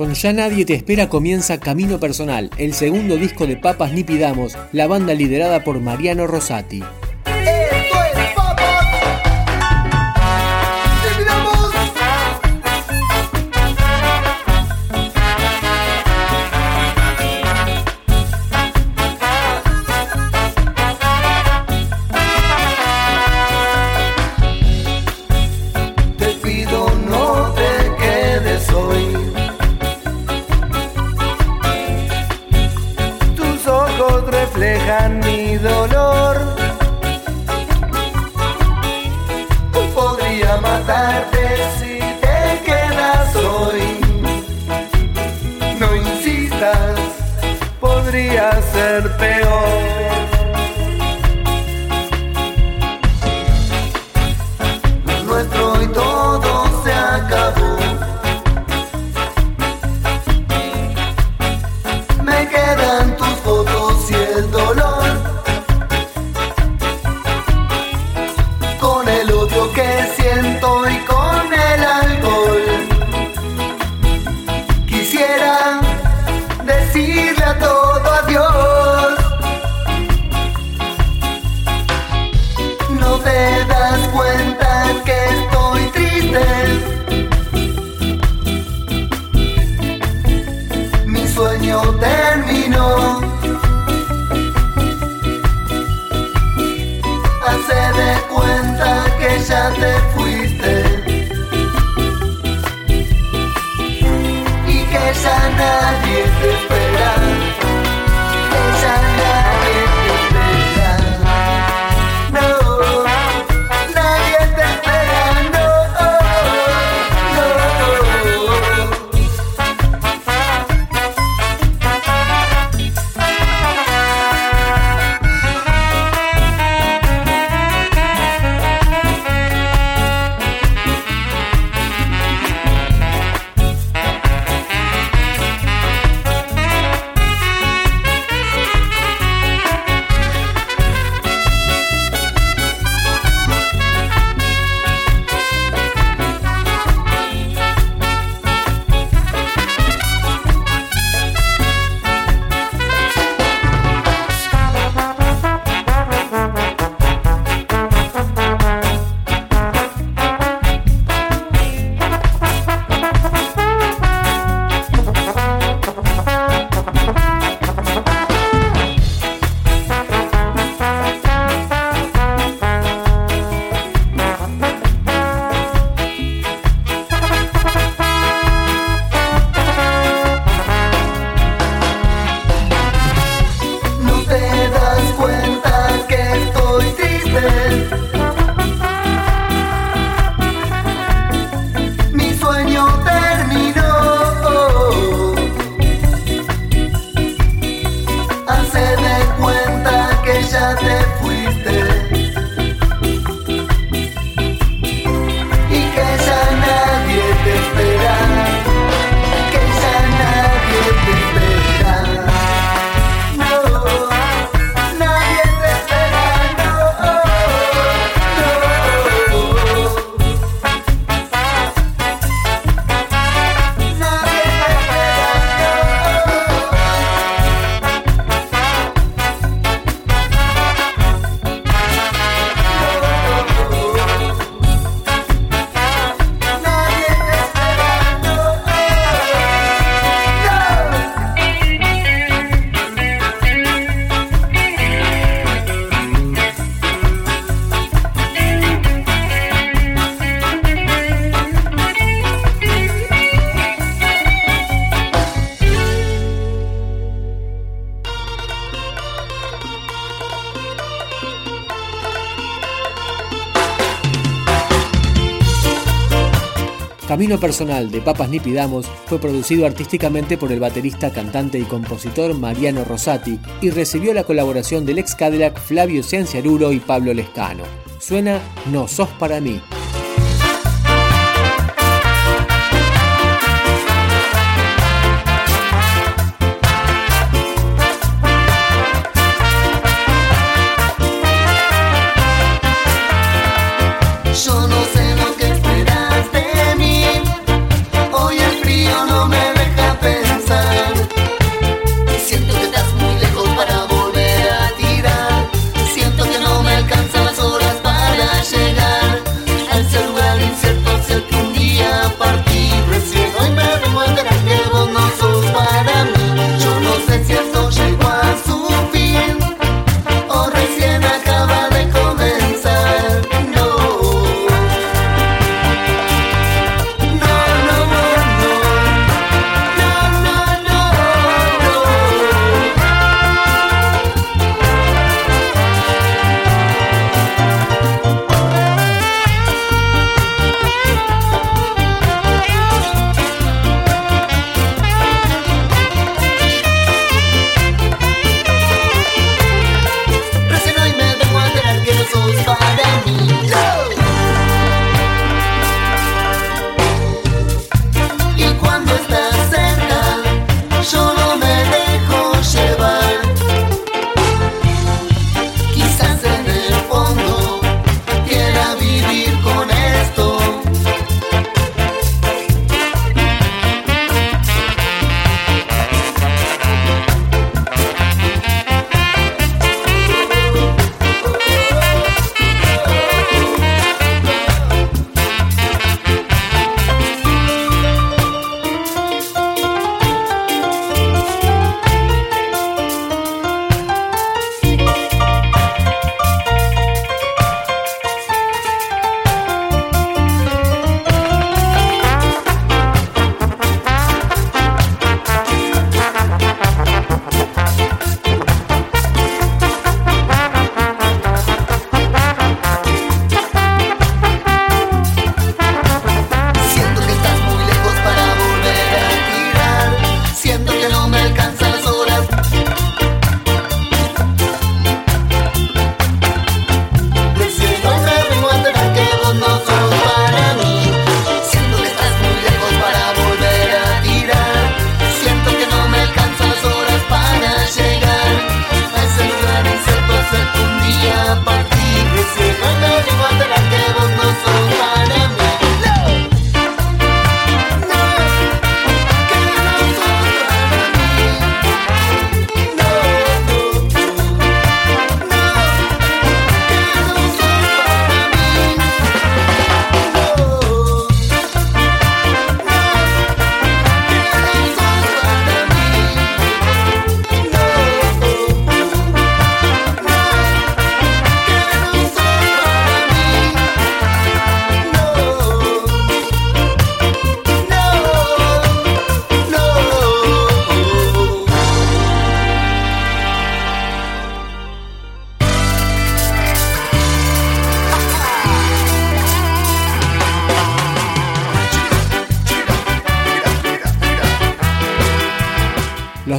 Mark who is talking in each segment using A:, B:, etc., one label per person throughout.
A: Con Ya Nadie Te Espera comienza Camino Personal, el segundo disco de Papas Ni Pidamos, la banda liderada por Mariano Rosati.
B: Mi te Camino Personal de Papas Nipidamos fue producido artísticamente por el baterista, cantante y compositor Mariano Rosati y recibió la colaboración del ex Cadillac Flavio Cianciarulo y Pablo Lescano. Suena No sos para mí.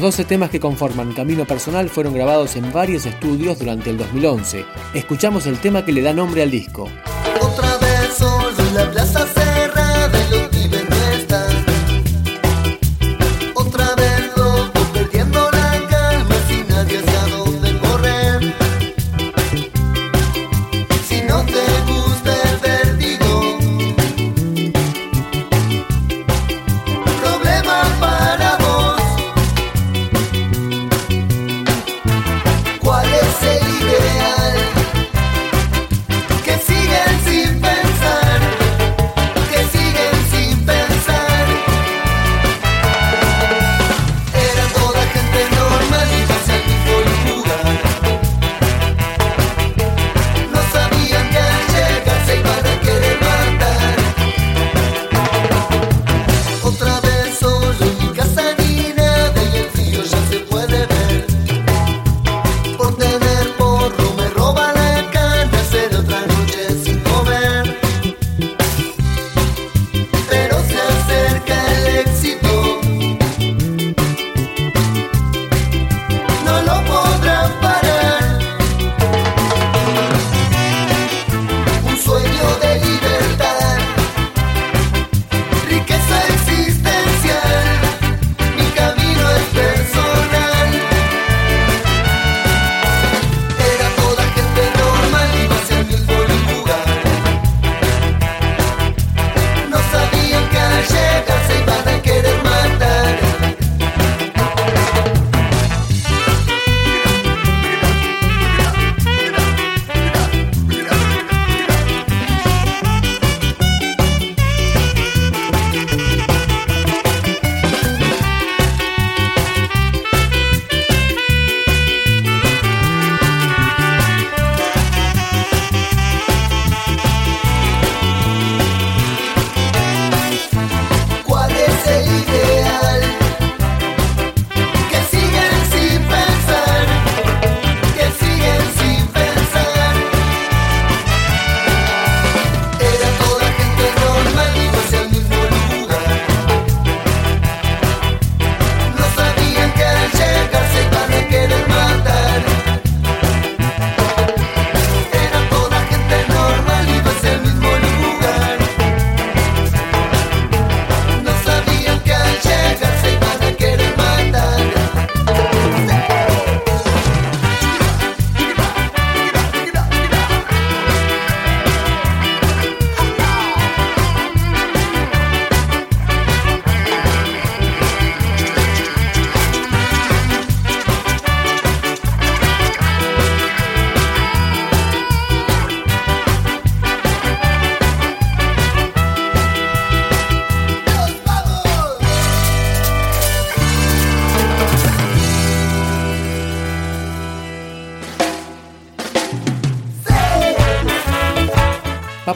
B: Los 12 temas que conforman Camino Personal fueron grabados en varios estudios durante el 2011. Escuchamos el tema que le da nombre al disco.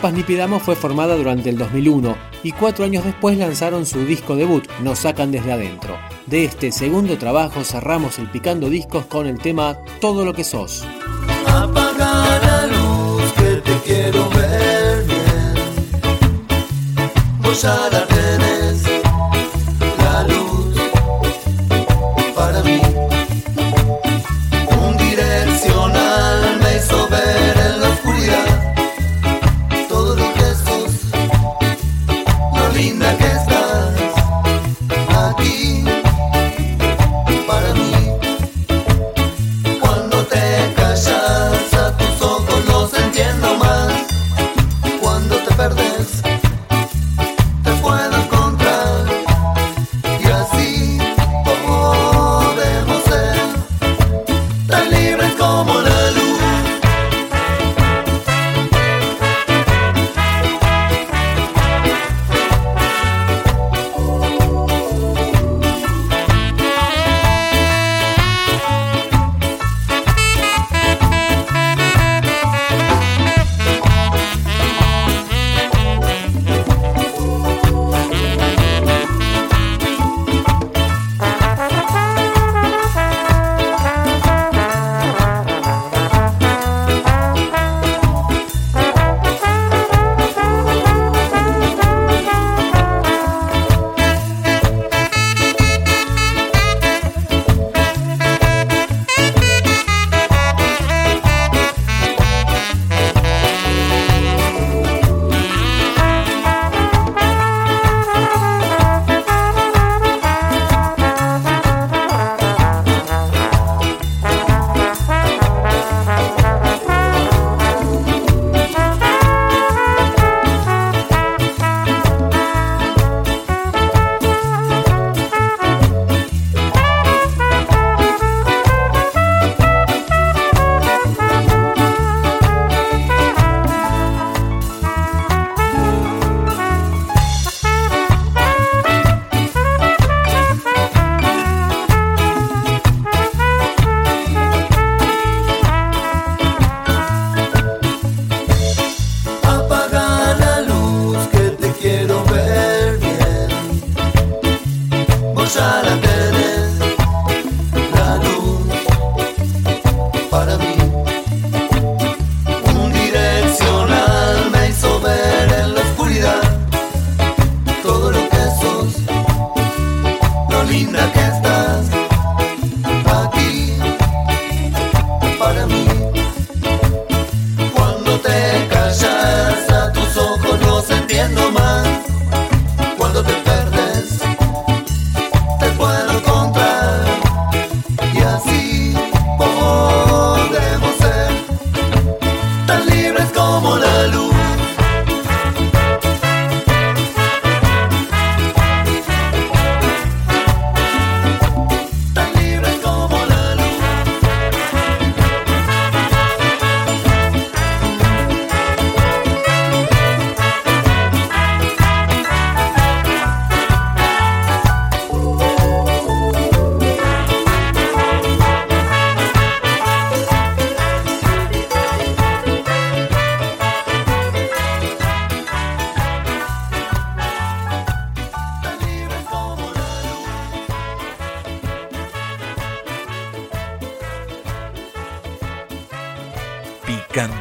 C: Papas ni Pidamos fue formada durante el 2001 y cuatro años después lanzaron su disco debut, Nos sacan desde adentro. De este segundo trabajo cerramos el Picando Discos con el tema Todo lo que sos.
B: La luz que te quiero ver bien.